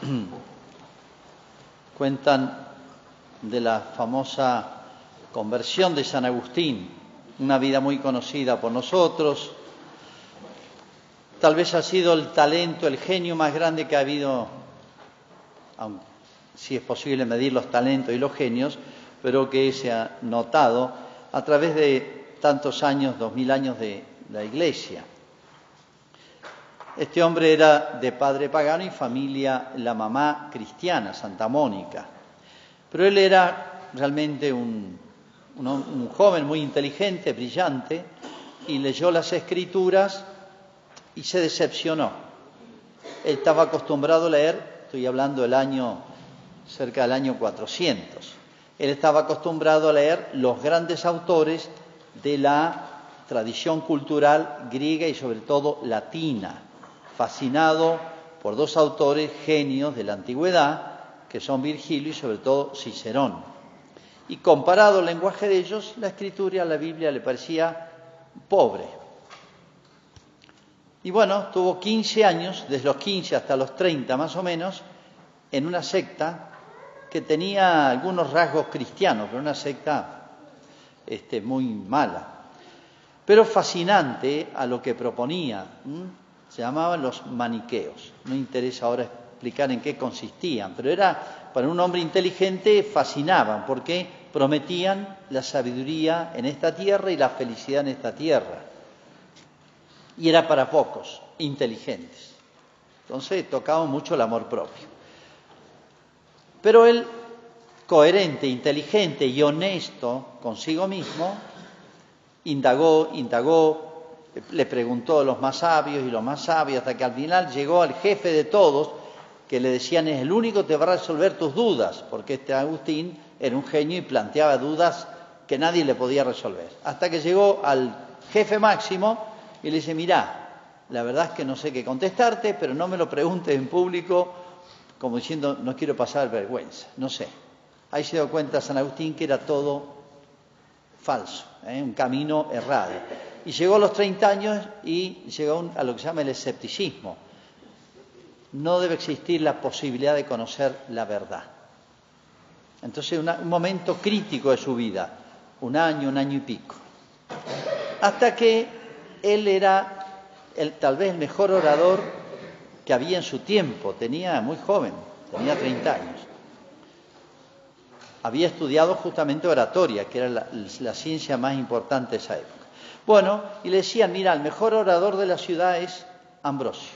Cuentan de la famosa conversión de San Agustín, una vida muy conocida por nosotros. Tal vez ha sido el talento, el genio más grande que ha habido, si es posible medir los talentos y los genios, pero que se ha notado a través de tantos años, dos mil años de la Iglesia. Este hombre era de padre pagano y familia, la mamá cristiana, Santa Mónica. Pero él era realmente un, joven muy inteligente, brillante, y leyó las escrituras y se decepcionó. Él estaba acostumbrado a leer, estoy hablando del año, cerca del año 400. Él estaba acostumbrado a leer los grandes autores de la tradición cultural griega y sobre todo latina, fascinado por dos autores genios de la antigüedad, que son Virgilio y sobre todo Cicerón. Y comparado el lenguaje de ellos, la escritura, la Biblia le parecía pobre. Y bueno, tuvo 15 años, desde los 15 hasta los 30 más o menos, en una secta que tenía algunos rasgos cristianos, pero una secta este, muy mala. Pero fascinante a lo que proponía. Se llamaban los maniqueos. No interesa ahora explicar en qué consistían, pero era para un hombre inteligente fascinaban porque prometían la sabiduría en esta tierra y la felicidad en esta tierra. Y era para pocos, inteligentes. Entonces tocaba mucho el amor propio. Pero él, coherente, inteligente y honesto consigo mismo, indagó, indagó, le preguntó a los más sabios y los más sabios, hasta que al final llegó al jefe de todos, que le decían es el único que te va a resolver tus dudas, porque este Agustín era un genio y planteaba dudas que nadie le podía resolver. Hasta que llegó al jefe máximo y le dice, mirá, la verdad es que no sé qué contestarte, pero no me lo preguntes en público, como diciendo, no quiero pasar vergüenza, no sé. Ahí se dio cuenta San Agustín que era todo falso, ¿eh? un camino errado. Y llegó a los 30 años y llegó a lo que se llama el escepticismo no debe existir la posibilidad de conocer la verdad. Entonces, un momento crítico de su vida, un año, un año y pico. Hasta que él era el, tal vez el mejor orador que había en su tiempo, tenía muy joven, tenía 30 años. Había estudiado justamente oratoria, que era la, la ciencia más importante de esa época. Bueno, y le decían, mira, el mejor orador de la ciudad es Ambrosio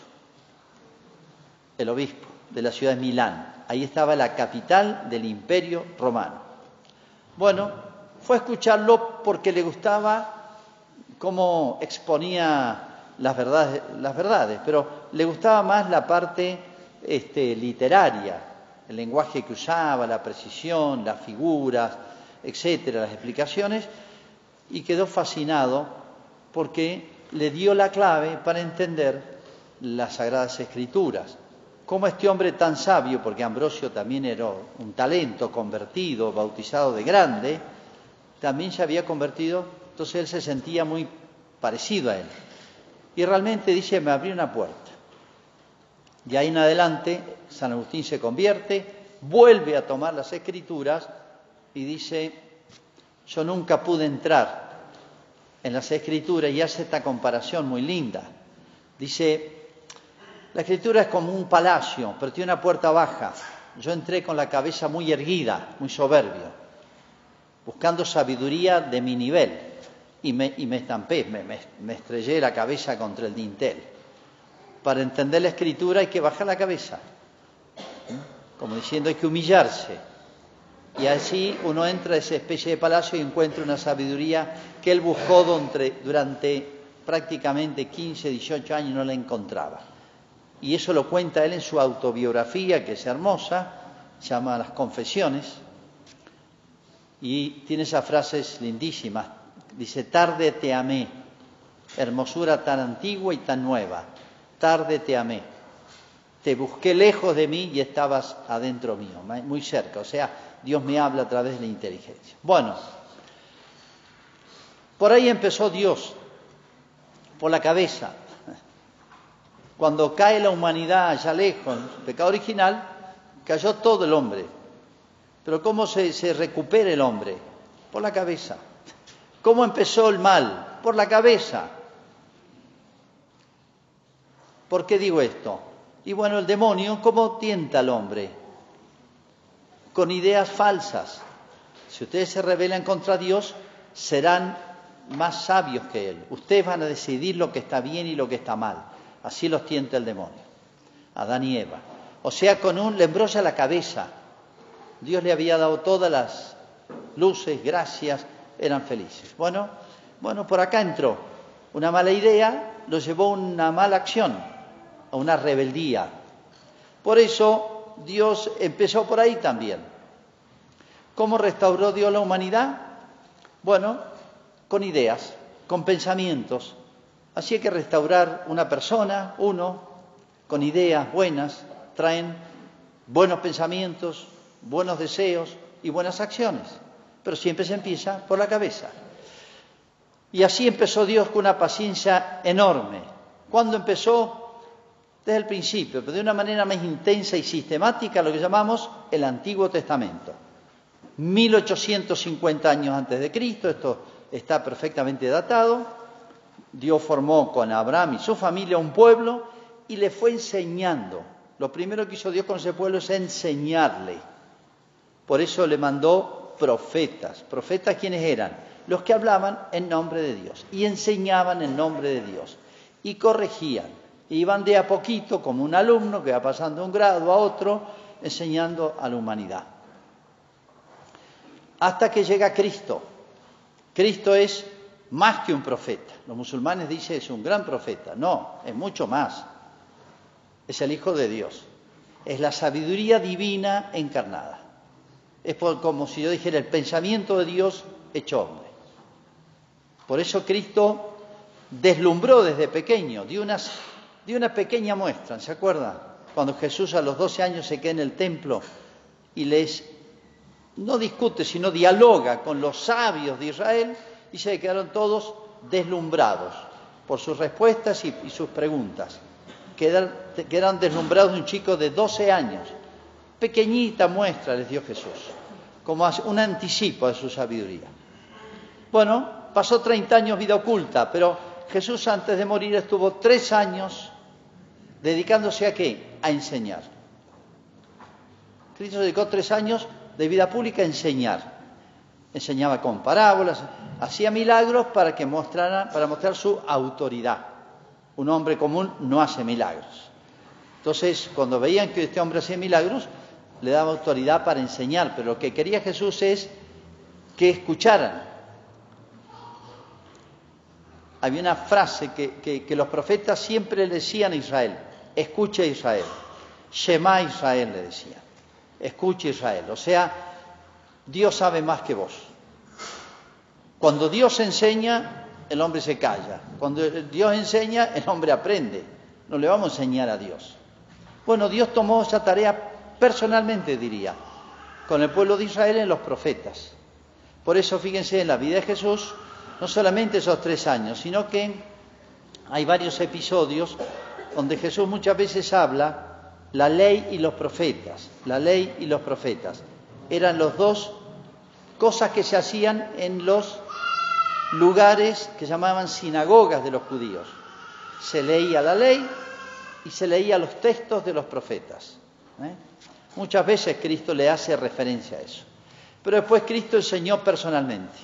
el obispo de la ciudad de Milán. Ahí estaba la capital del imperio romano. Bueno, fue a escucharlo porque le gustaba cómo exponía las verdades, las verdades pero le gustaba más la parte este, literaria, el lenguaje que usaba, la precisión, las figuras, etcétera, las explicaciones, y quedó fascinado porque le dio la clave para entender las sagradas escrituras cómo este hombre tan sabio, porque Ambrosio también era un talento convertido, bautizado de grande, también se había convertido, entonces él se sentía muy parecido a él. Y realmente dice, me abrió una puerta. Y ahí en adelante San Agustín se convierte, vuelve a tomar las escrituras y dice, yo nunca pude entrar en las escrituras y hace esta comparación muy linda. Dice, la escritura es como un palacio, pero tiene una puerta baja. Yo entré con la cabeza muy erguida, muy soberbio, buscando sabiduría de mi nivel. Y me, estampé, me, estrellé la cabeza contra el dintel. Para entender la escritura hay que bajar la cabeza. Como diciendo, hay que humillarse. Y así uno entra a esa especie de palacio y encuentra una sabiduría que él buscó durante, durante prácticamente 15, 18 años y no la encontraba. Y eso lo cuenta él en su autobiografía, que es hermosa, se llama Las Confesiones, y tiene esas frases lindísimas. Dice, tarde te amé, hermosura tan antigua y tan nueva, tarde te amé, te busqué lejos de mí y estabas adentro mío, muy cerca, o sea, Dios me habla a través de la inteligencia. Bueno, por ahí empezó Dios, por la cabeza, cuando cae la humanidad allá lejos, pecado original, Cayó todo el hombre. Pero ¿cómo se, se recupera el hombre? Por la cabeza. ¿Cómo empezó el mal? Por la cabeza. ¿Por qué digo esto? Y bueno, el demonio, ¿cómo tienta al hombre? Con ideas falsas. Si ustedes se rebelan contra Dios, serán más sabios que Él. Ustedes van a decidir lo que está bien y lo que está mal. Así los tienta el demonio. Adán y Eva. O sea, con un le la cabeza. Dios le había dado todas las luces, gracias, eran felices. Bueno, bueno, por acá entró. Una mala idea lo llevó a una mala acción, a una rebeldía. Por eso Dios empezó por ahí también. ¿Cómo restauró Dios la humanidad? Bueno, con ideas, con pensamientos. Así hay que restaurar una persona, uno, con ideas buenas, traen buenos pensamientos, buenos deseos y buenas acciones. Pero siempre se empieza por la cabeza. Y así empezó Dios con una paciencia enorme. ¿Cuándo empezó? Desde el principio, pero de una manera más intensa y sistemática, lo que llamamos el Antiguo Testamento. 1850 años antes de Cristo, esto está perfectamente datado. Dios formó con Abraham y su familia un pueblo y le fue enseñando. Lo primero que hizo Dios con ese pueblo es enseñarle. Por eso le mandó profetas. ¿Profetas quiénes eran? Los que hablaban en nombre de Dios y enseñaban en nombre de Dios y corregían. Iban de a poquito como un alumno que va pasando de un grado a otro enseñando a la humanidad. Hasta que llega Cristo. Cristo es más que un profeta. Los musulmanes dicen es un gran profeta. No, es mucho más. Es el Hijo de Dios. Es la sabiduría divina encarnada. Es como si yo dijera el pensamiento de Dios hecho hombre. Por eso Cristo deslumbró desde pequeño, dio, unas, dio una pequeña muestra, ¿se acuerdan? Cuando Jesús a los 12 años se queda en el templo y les no discute, sino dialoga con los sabios de Israel y se quedaron todos deslumbrados por sus respuestas y, sus preguntas. Quedan, quedan deslumbrados de un chico de 12 años. Pequeñita muestra les dio Jesús, como un anticipo de su sabiduría. Bueno, pasó 30 años vida oculta, pero Jesús antes de morir estuvo tres años dedicándose a qué? A enseñar. Cristo dedicó tres años de vida pública a enseñar. Enseñaba con parábolas, hacía milagros para que mostrara, para mostrar su autoridad. Un hombre común no hace milagros. Entonces, cuando veían que este hombre hacía milagros, le daba autoridad para enseñar, pero lo que quería Jesús es que escucharan. Había una frase que, que los profetas siempre le decían a Israel, escuche Israel, Shema Israel le decían escuche Israel. O sea, Dios sabe más que vos. Cuando Dios enseña, el hombre se calla. Cuando Dios enseña, el hombre aprende. No le vamos a enseñar a Dios. Bueno, Dios tomó esa tarea personalmente, diría, con el pueblo de Israel en los profetas. Por eso, fíjense, en la vida de Jesús, no solamente esos tres años, sino que hay varios episodios donde Jesús muchas veces habla la ley y los profetas, la ley y los profetas. Eran los dos cosas que se hacían en los lugares que llamaban sinagogas de los judíos. Se leía la ley y se leía los textos de los profetas. ¿eh? Muchas veces Cristo le hace referencia a eso. Pero después Cristo enseñó personalmente.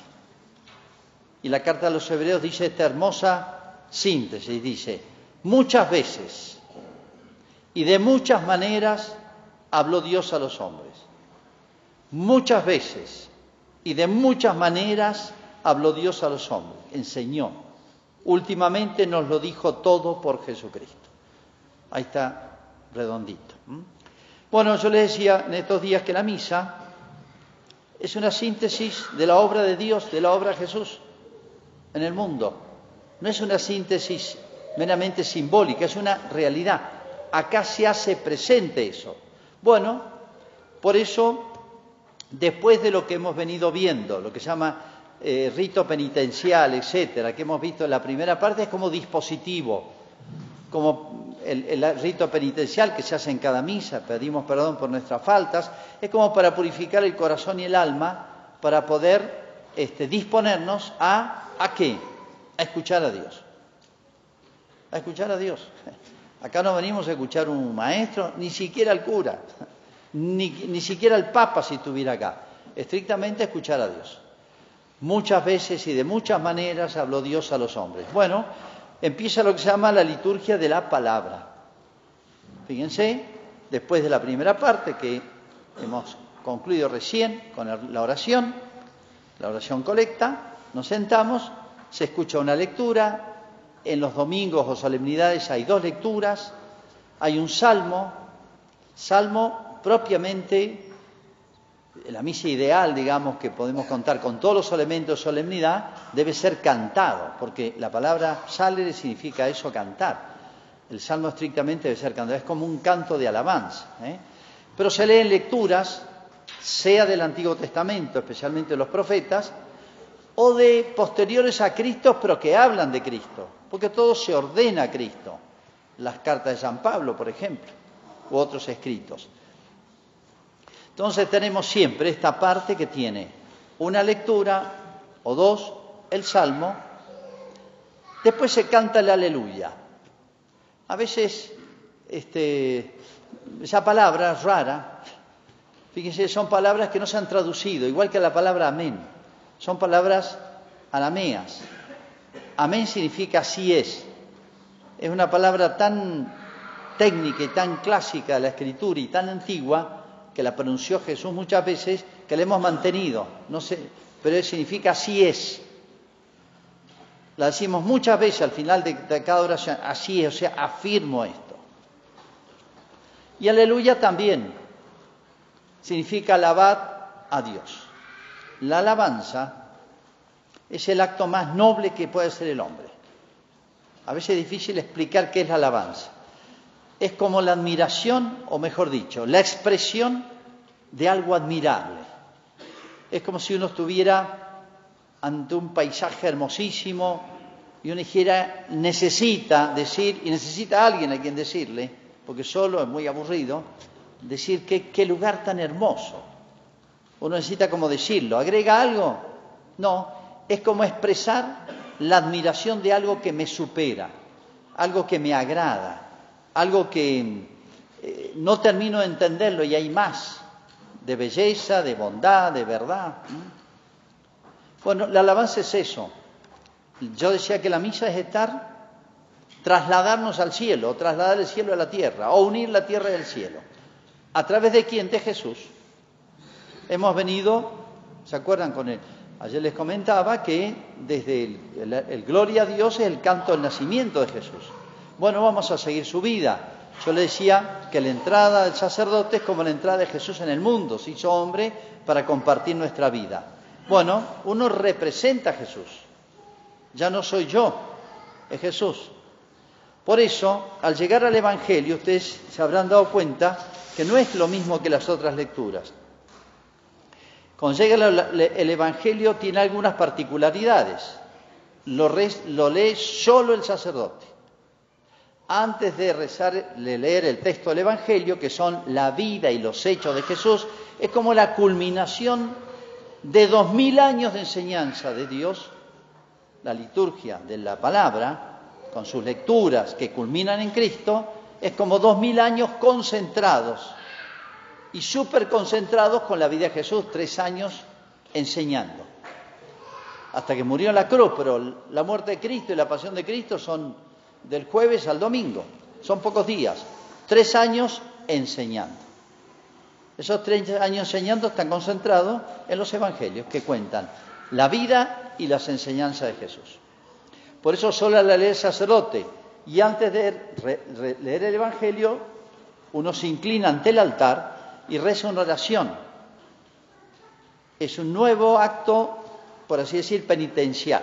Y la carta a los hebreos dice esta hermosa síntesis, dice, muchas veces y de muchas maneras habló Dios a los hombres. Muchas veces y de muchas maneras habló Dios a los hombres, enseñó. Últimamente nos lo dijo todo por Jesucristo. Ahí está redondito. Bueno, yo les decía en estos días que la misa es una síntesis de la obra de Dios, de la obra de Jesús en el mundo. No es una síntesis meramente simbólica, es una realidad acá se hace presente eso. Bueno, por eso, después de lo que hemos venido viendo, lo que se llama eh, rito penitencial, etcétera, que hemos visto en la primera parte, es como dispositivo, como el, el, rito penitencial que se hace en cada misa, pedimos perdón por nuestras faltas, es como para purificar el corazón y el alma, para poder este, disponernos a, ¿a qué? A escuchar a Dios. A escuchar a Dios. Acá no venimos a escuchar un maestro, ni siquiera al cura, ni, ni siquiera al papa si estuviera acá. Estrictamente a escuchar a Dios. Muchas veces y de muchas maneras habló Dios a los hombres. Bueno, empieza lo que se llama la liturgia de la palabra. Fíjense, después de la primera parte que hemos concluido recién con la oración, la oración colecta, nos sentamos, se escucha una lectura, en los domingos o solemnidades hay dos lecturas, hay un salmo, salmo propiamente, la misa ideal, digamos, que podemos contar con todos los elementos de solemnidad, debe ser cantado, porque la palabra salere significa eso, cantar. El salmo estrictamente debe ser cantado, es como un canto de alabanza. ¿eh? Pero se leen lecturas sea del Antiguo Testamento, especialmente los profetas, o de posteriores a Cristo, pero que hablan de Cristo, porque todo se ordena a Cristo. Las cartas de San Pablo, por ejemplo, u otros escritos. Entonces tenemos siempre esta parte que tiene una lectura o dos, el salmo, después se canta el aleluya. A veces este, esa palabra rara, Fíjense, son palabras que no se han traducido, igual que la palabra amén. Son palabras arameas. Amén significa así es. Es una palabra tan técnica y tan clásica de la escritura y tan antigua que la pronunció Jesús muchas veces que la hemos mantenido. No sé, pero significa así es. La decimos muchas veces al final de, de cada oración, así es, o sea, afirmo esto. Y aleluya también, significa alabar a Dios. La alabanza es el acto más noble que puede hacer el hombre. A veces es difícil explicar qué es la alabanza. Es como la admiración, o mejor dicho, la expresión de algo admirable. Es como si uno estuviera ante un paisaje hermosísimo y uno dijera, necesita decir, y necesita a alguien a quien decirle, porque solo es muy aburrido, decir qué, qué lugar tan hermoso. Uno necesita como decirlo. ¿Agrega algo? No, es como expresar la admiración de algo que me supera, algo que me agrada, algo que eh, no termino de entenderlo y hay más de belleza, de bondad, de verdad. Bueno, la alabanza es eso. Yo decía que la misa es estar, trasladarnos al cielo, trasladar el cielo a la tierra, o unir la tierra y el cielo. ¿A través de quién? De Jesús. Hemos venido, ¿se acuerdan con él? Ayer les comentaba que desde el, Gloria a Dios es el canto del nacimiento de Jesús. Bueno, vamos a seguir su vida. Yo le decía que la entrada del sacerdote es como la entrada de Jesús en el mundo, se hizo hombre para compartir nuestra vida. Bueno, uno representa a Jesús. Ya no soy yo, es Jesús. Por eso, al llegar al Evangelio, ustedes se habrán dado cuenta que no es lo mismo que las otras lecturas. Cuando el Evangelio tiene algunas particularidades. Lo, lee solo el sacerdote. Antes de rezar, de leer el texto del Evangelio, que son la vida y los hechos de Jesús, es como la culminación de dos mil años de enseñanza de Dios, la liturgia de la palabra, con sus lecturas que culminan en Cristo, es como dos mil años concentrados y súper concentrados con la vida de Jesús, tres años enseñando. Hasta que murió en la cruz, pero la muerte de Cristo y la pasión de Cristo son del jueves al domingo, son pocos días, tres años enseñando. Esos tres años enseñando están concentrados en los evangelios que cuentan la vida y las enseñanzas de Jesús. Por eso solo la ley el sacerdote y antes de leer el Evangelio, uno se inclina ante el altar y reza una oración. Es un nuevo acto, por así decir, penitencial.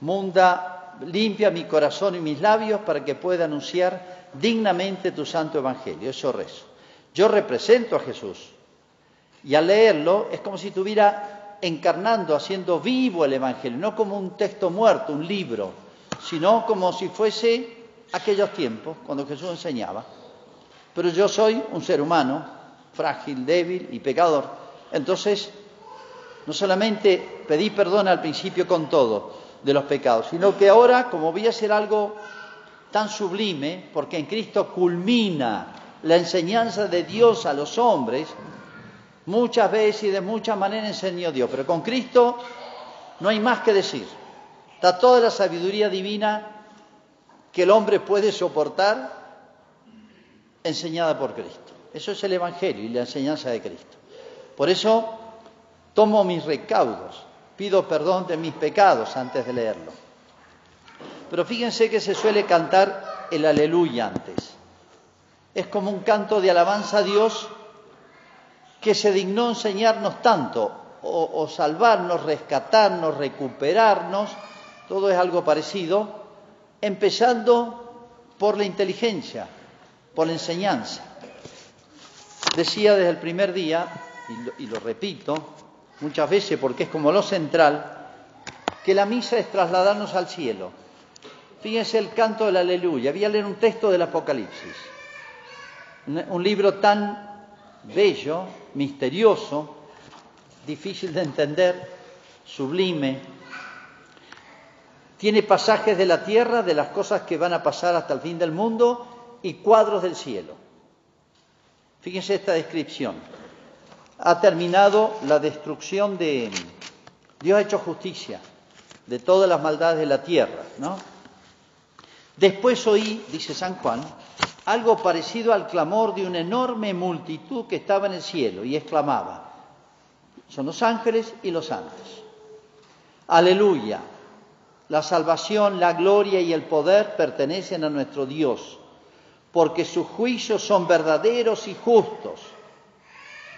Munda, limpia mi corazón y mis labios para que pueda anunciar dignamente tu santo Evangelio. Eso rezo. Yo represento a Jesús. Y al leerlo es como si estuviera encarnando, haciendo vivo el Evangelio, no como un texto muerto, un libro, sino como si fuese aquellos tiempos, cuando Jesús enseñaba. Pero yo soy un ser humano, frágil, débil y pecador. Entonces, no solamente pedí perdón al principio con todo de los pecados, sino que ahora, como voy a hacer algo tan sublime, porque en Cristo culmina la enseñanza de Dios a los hombres, muchas veces y de muchas maneras enseñó Dios, pero con Cristo no hay más que decir. Está toda la sabiduría divina que el hombre puede soportar enseñada por Cristo. Eso es el Evangelio y la enseñanza de Cristo. Por eso tomo mis recaudos, pido perdón de mis pecados antes de leerlo. Pero fíjense que se suele cantar el aleluya antes. Es como un canto de alabanza a Dios que se dignó enseñarnos tanto, o, salvarnos, rescatarnos, recuperarnos, todo es algo parecido, empezando por la inteligencia, por la enseñanza. Decía desde el primer día, y lo, repito muchas veces porque es como lo central, que la misa es trasladarnos al cielo. Fíjense el canto del aleluya. Voy a leer un texto del Apocalipsis, un libro tan bello, misterioso, difícil de entender, sublime. Tiene pasajes de la tierra, de las cosas que van a pasar hasta el fin del mundo y cuadros del cielo. Fíjense esta descripción. Ha terminado la destrucción de... Dios ha hecho justicia de todas las maldades de la tierra, ¿no? Después oí, dice San Juan, algo parecido al clamor de una enorme multitud que estaba en el cielo y exclamaba, son los ángeles y los santos. Aleluya, la salvación, la gloria y el poder pertenecen a nuestro Dios, porque sus juicios son verdaderos y justos.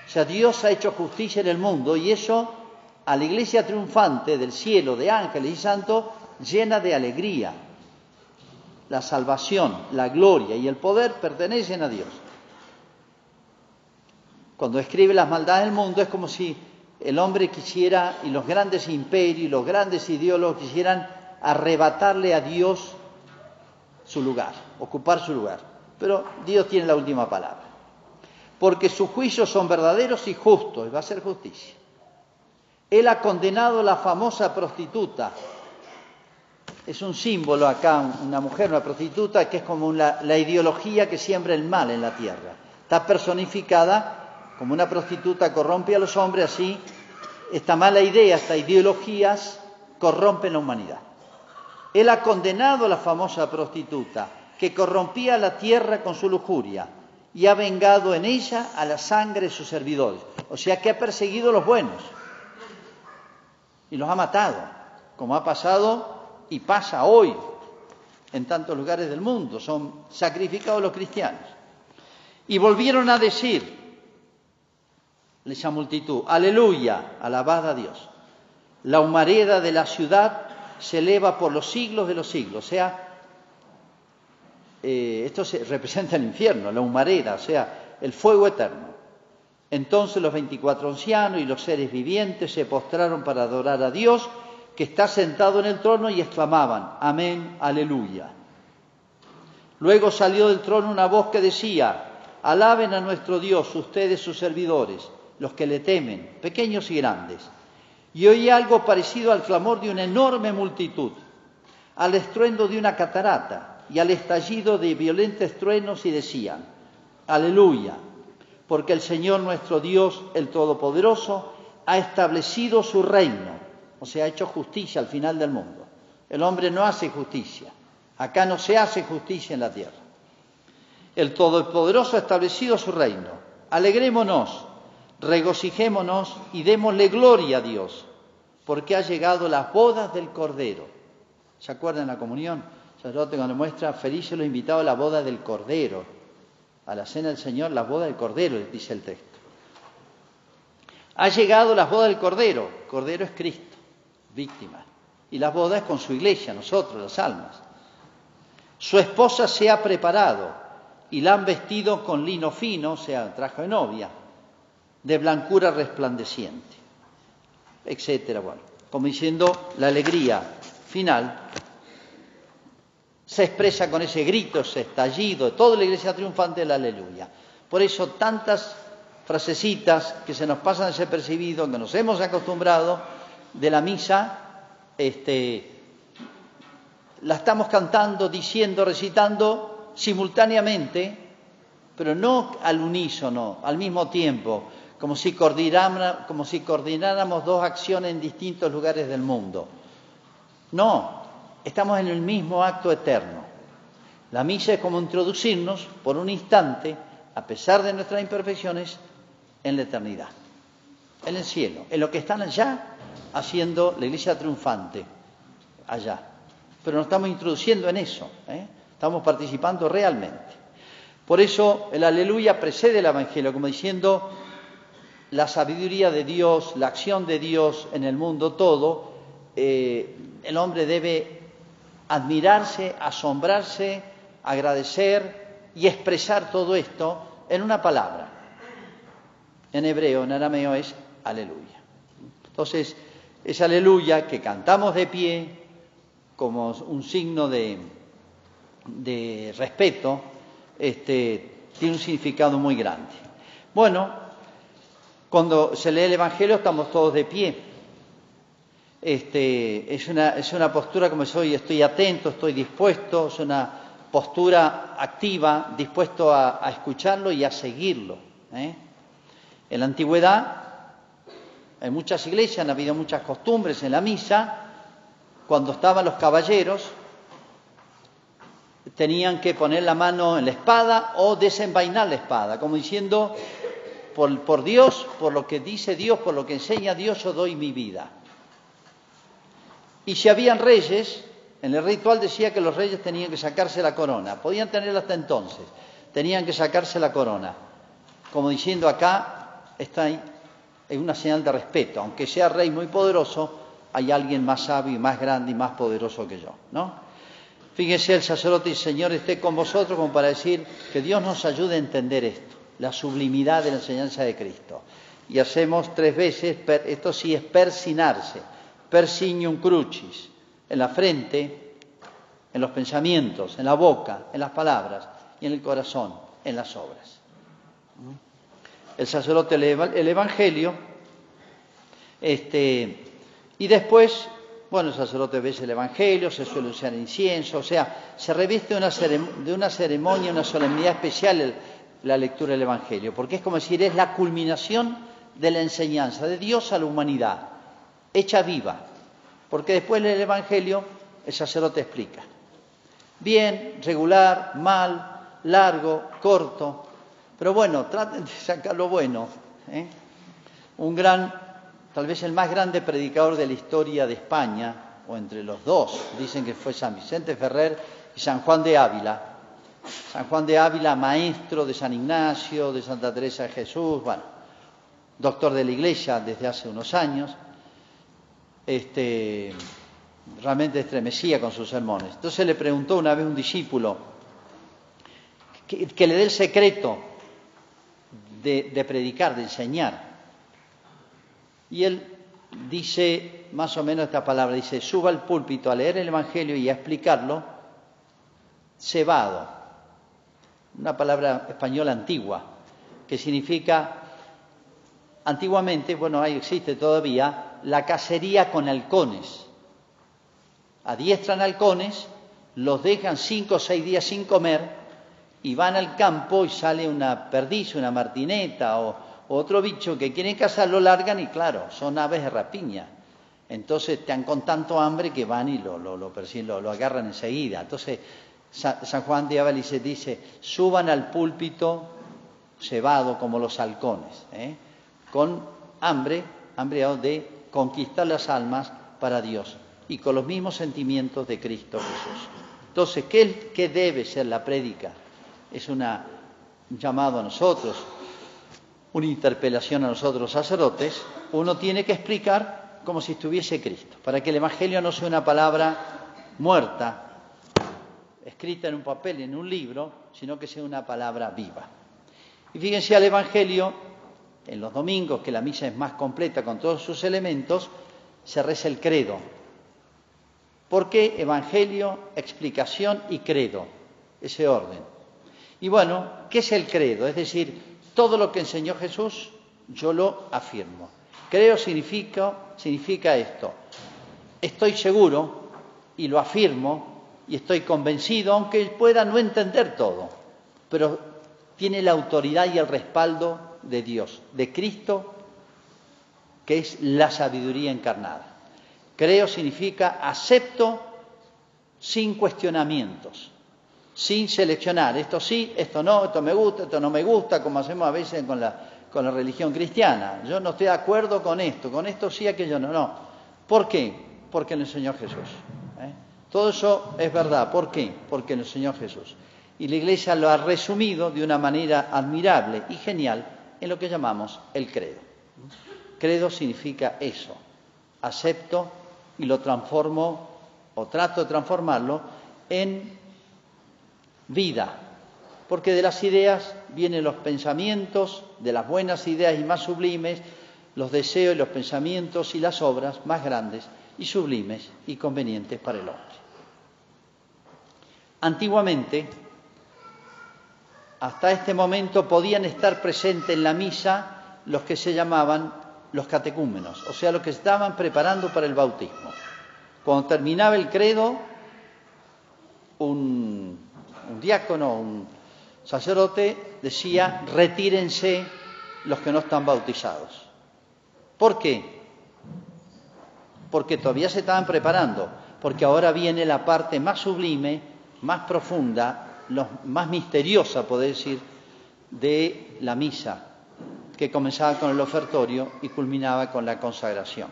O sea, Dios ha hecho justicia en el mundo y eso a la iglesia triunfante del cielo de ángeles y santos llena de alegría. La salvación, la gloria y el poder pertenecen a Dios. Cuando escribe las maldades del mundo es como si el hombre quisiera, y los grandes imperios y los grandes ideólogos quisieran arrebatarle a Dios su lugar, ocupar su lugar. Pero Dios tiene la última palabra. Porque sus juicios son verdaderos y justos, y va a ser justicia. Él ha condenado a la famosa prostituta. Es un símbolo acá, una mujer, una prostituta, que es como la, ideología que siembra el mal en la tierra. Está personificada como una prostituta corrompe a los hombres, así esta mala idea, estas ideologías corrompen la humanidad. Él ha condenado a la famosa prostituta que corrompía la tierra con su lujuria y ha vengado en ella a la sangre de sus servidores. O sea que ha perseguido a los buenos y los ha matado, como ha pasado y pasa hoy en tantos lugares del mundo. Son sacrificados los cristianos. Y volvieron a decir, esa multitud, aleluya, alabad a Dios. La humareda de la ciudad se eleva por los siglos de los siglos. O sea, eh, esto se, representa el infierno, la humareda, o sea, el fuego eterno. Entonces los veinticuatro ancianos y los seres vivientes se postraron para adorar a Dios, que está sentado en el trono, y exclamaban, Amén, aleluya. Luego salió del trono una voz que decía, Alaben a nuestro Dios, ustedes sus servidores, los que le temen, pequeños y grandes y oí algo parecido al clamor de una enorme multitud, al estruendo de una catarata y al estallido de violentos truenos y decían, aleluya, porque el Señor nuestro Dios, el Todopoderoso, ha establecido su reino, o sea, ha hecho justicia al final del mundo. El hombre no hace justicia, acá no se hace justicia en la tierra. El Todopoderoso ha establecido su reino. Alegrémonos, regocijémonos y démosle gloria a Dios, porque ha llegado las bodas del Cordero. ¿Se acuerdan la comunión? Sacerdote cuando muestra felices los invitados a la boda del Cordero, a la cena del Señor, la boda del Cordero, dice el texto. Ha llegado las bodas del Cordero. Cordero es Cristo, víctima. Y las bodas con su iglesia, nosotros, las almas. Su esposa se ha preparado y la han vestido con lino fino, o sea, traje de novia, de blancura resplandeciente etcétera. Bueno, como diciendo la alegría final. Se expresa con ese grito, ese estallido, toda la iglesia triunfante del aleluya. Por eso tantas frasecitas que se nos pasan desapercibido, que nos hemos acostumbrado de la misa, este, la estamos cantando, diciendo, recitando simultáneamente, pero no al unísono, al mismo tiempo, como si, como si coordináramos dos acciones en distintos lugares del mundo. No, estamos en el mismo acto eterno. La misa es como introducirnos por un instante, a pesar de nuestras imperfecciones, en la eternidad, en el cielo, en lo que están allá haciendo la iglesia triunfante, allá. Pero nos estamos introduciendo en eso, ¿eh? estamos participando realmente. Por eso el aleluya precede el Evangelio, como diciendo la sabiduría de Dios, la acción de Dios en el mundo todo, eh, el hombre debe admirarse, asombrarse, agradecer y expresar todo esto en una palabra. En hebreo, en arameo es aleluya. Entonces, es aleluya que cantamos de pie como un signo de, de respeto, este, tiene un significado muy grande. Bueno, cuando se lee el Evangelio estamos todos de pie este, es, una, es una postura como soy, estoy atento, estoy dispuesto, es una postura activa, dispuesto a, escucharlo y a seguirlo. ¿eh? En la antigüedad, en muchas iglesias han habido muchas costumbres en la misa, cuando estaban los caballeros, tenían que poner la mano en la espada o desenvainar la espada, como diciendo, por, por Dios, por lo que dice Dios, por lo que enseña Dios, yo doy mi vida. Y si habían reyes, en el ritual decía que los reyes tenían que sacarse la corona. Podían tenerla hasta entonces. Tenían que sacarse la corona. Como diciendo acá está es una señal de respeto. Aunque sea rey muy poderoso, hay alguien más sabio más grande y más poderoso que yo. ¿no? Fíjense, el sacerdote y Señor esté con vosotros como para decir que Dios nos ayude a entender esto, la sublimidad de la enseñanza de Cristo. Y hacemos tres veces, esto sí es persinarse persignum crucis, en la frente, en los pensamientos, en la boca, en las palabras y en el corazón, en las obras. El sacerdote el Evangelio, este, y después, bueno, el sacerdote ve el Evangelio, se suele usar incienso, o sea, se reviste de una ceremonia, una solemnidad especial la lectura del Evangelio, porque es como decir, es la culminación de la enseñanza de Dios a la humanidad hecha viva, porque después del Evangelio el sacerdote explica. Bien, regular, mal, largo, corto, pero bueno, traten de sacar lo bueno. ¿eh? Un gran, tal vez el más grande predicador de la historia de España, o entre los dos, dicen que fue San Vicente Ferrer y San Juan de Ávila. San Juan de Ávila, maestro de San Ignacio, de Santa Teresa de Jesús, bueno, doctor de la Iglesia desde hace unos años este, realmente estremecía con sus sermones. Entonces le preguntó una vez un discípulo que, le dé el secreto de, predicar, de enseñar. Y él dice más o menos esta palabra, dice, suba al púlpito a leer el Evangelio y a explicarlo, cebado, una palabra española antigua, que significa, antiguamente, bueno, ahí existe todavía, la cacería con halcones. Adiestran halcones, los dejan cinco o seis días sin comer y van al campo y sale una perdiz, una martineta o, otro bicho que quieren cazar, lo largan y claro, son aves de rapiña. Entonces están con tanto hambre que van y lo, lo, lo, lo agarran enseguida. Entonces San Juan de Ávila dice, suban al púlpito cebado como los halcones, ¿eh? Con hambre, hambre de conquistar las almas para Dios y con los mismos sentimientos de Cristo Jesús. Entonces, ¿qué, debe ser la prédica? Es una, un llamado a nosotros, una interpelación a nosotros sacerdotes. Uno tiene que explicar como si estuviese Cristo, para que el Evangelio no sea una palabra muerta, escrita en un papel, en un libro, sino que sea una palabra viva. Y fíjense al Evangelio en los domingos, que la misa es más completa con todos sus elementos, se reza el credo. ¿Por qué Evangelio, explicación y credo? Ese orden. Y bueno, ¿qué es el credo? Es decir, todo lo que enseñó Jesús, yo lo afirmo. Creo significa, significa esto. Estoy seguro y lo afirmo y estoy convencido, aunque pueda no entender todo, pero tiene la autoridad y el respaldo de Dios, de Cristo, que es la sabiduría encarnada. Creo significa acepto sin cuestionamientos, sin seleccionar. Esto sí, esto no, esto me gusta, esto no me gusta, como hacemos a veces con la, con la religión cristiana. Yo no estoy de acuerdo con esto, con esto sí, aquello no. No. ¿Por qué? Porque el Señor Jesús. ¿eh? Todo eso es verdad. ¿Por qué? Porque el Señor Jesús. Y la Iglesia lo ha resumido de una manera admirable y genial en lo que llamamos el credo. Credo significa eso. Acepto y lo transformo o trato de transformarlo en vida. Porque de las ideas vienen los pensamientos, de las buenas ideas y más sublimes, los deseos y los pensamientos y las obras más grandes y sublimes y convenientes para el hombre. Antiguamente, hasta este momento podían estar presentes en la misa los que se llamaban los catecúmenos, o sea, los que estaban preparando para el bautismo. Cuando terminaba el credo, un, diácono, un sacerdote decía, retírense los que no están bautizados. ¿Por qué? Porque todavía se estaban preparando, porque ahora viene la parte más sublime, más profunda, más misteriosa, puedo decir, de la misa, que comenzaba con el ofertorio y culminaba con la consagración,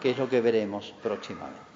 que es lo que veremos próximamente.